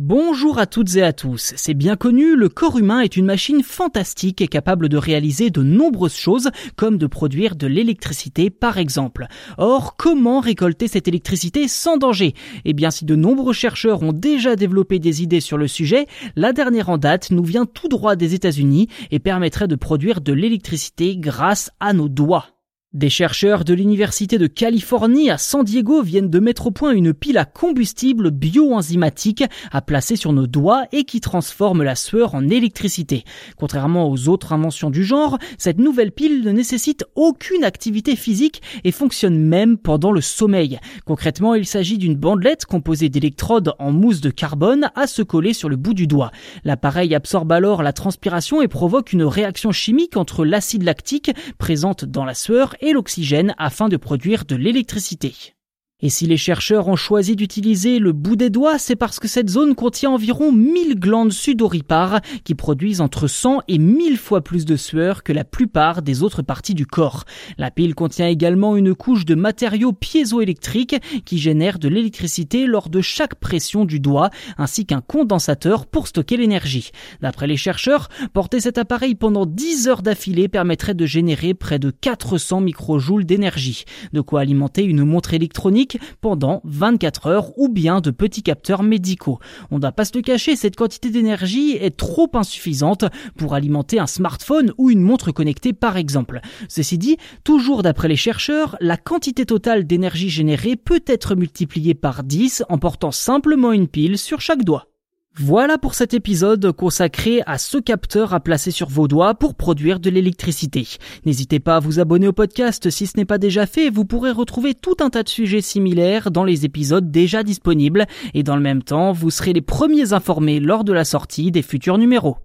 Bonjour à toutes et à tous. C'est bien connu, le corps humain est une machine fantastique et capable de réaliser de nombreuses choses, comme de produire de l'électricité par exemple. Or, comment récolter cette électricité sans danger? Eh bien, si de nombreux chercheurs ont déjà développé des idées sur le sujet, la dernière en date nous vient tout droit des États-Unis et permettrait de produire de l'électricité grâce à nos doigts. Des chercheurs de l'Université de Californie à San Diego viennent de mettre au point une pile à combustible bioenzymatique à placer sur nos doigts et qui transforme la sueur en électricité. Contrairement aux autres inventions du genre, cette nouvelle pile ne nécessite aucune activité physique et fonctionne même pendant le sommeil. Concrètement, il s'agit d'une bandelette composée d'électrodes en mousse de carbone à se coller sur le bout du doigt. L'appareil absorbe alors la transpiration et provoque une réaction chimique entre l'acide lactique présente dans la sueur et l'oxygène afin de produire de l'électricité. Et si les chercheurs ont choisi d'utiliser le bout des doigts, c'est parce que cette zone contient environ 1000 glandes sudoripares qui produisent entre 100 et 1000 fois plus de sueur que la plupart des autres parties du corps. La pile contient également une couche de matériaux piézoélectriques qui génèrent de l'électricité lors de chaque pression du doigt, ainsi qu'un condensateur pour stocker l'énergie. D'après les chercheurs, porter cet appareil pendant 10 heures d'affilée permettrait de générer près de 400 microjoules d'énergie, de quoi alimenter une montre électronique pendant 24 heures ou bien de petits capteurs médicaux. On ne doit pas se le cacher, cette quantité d'énergie est trop insuffisante pour alimenter un smartphone ou une montre connectée par exemple. Ceci dit, toujours d'après les chercheurs, la quantité totale d'énergie générée peut être multipliée par 10 en portant simplement une pile sur chaque doigt. Voilà pour cet épisode consacré à ce capteur à placer sur vos doigts pour produire de l'électricité. N'hésitez pas à vous abonner au podcast si ce n'est pas déjà fait, vous pourrez retrouver tout un tas de sujets similaires dans les épisodes déjà disponibles et dans le même temps, vous serez les premiers informés lors de la sortie des futurs numéros.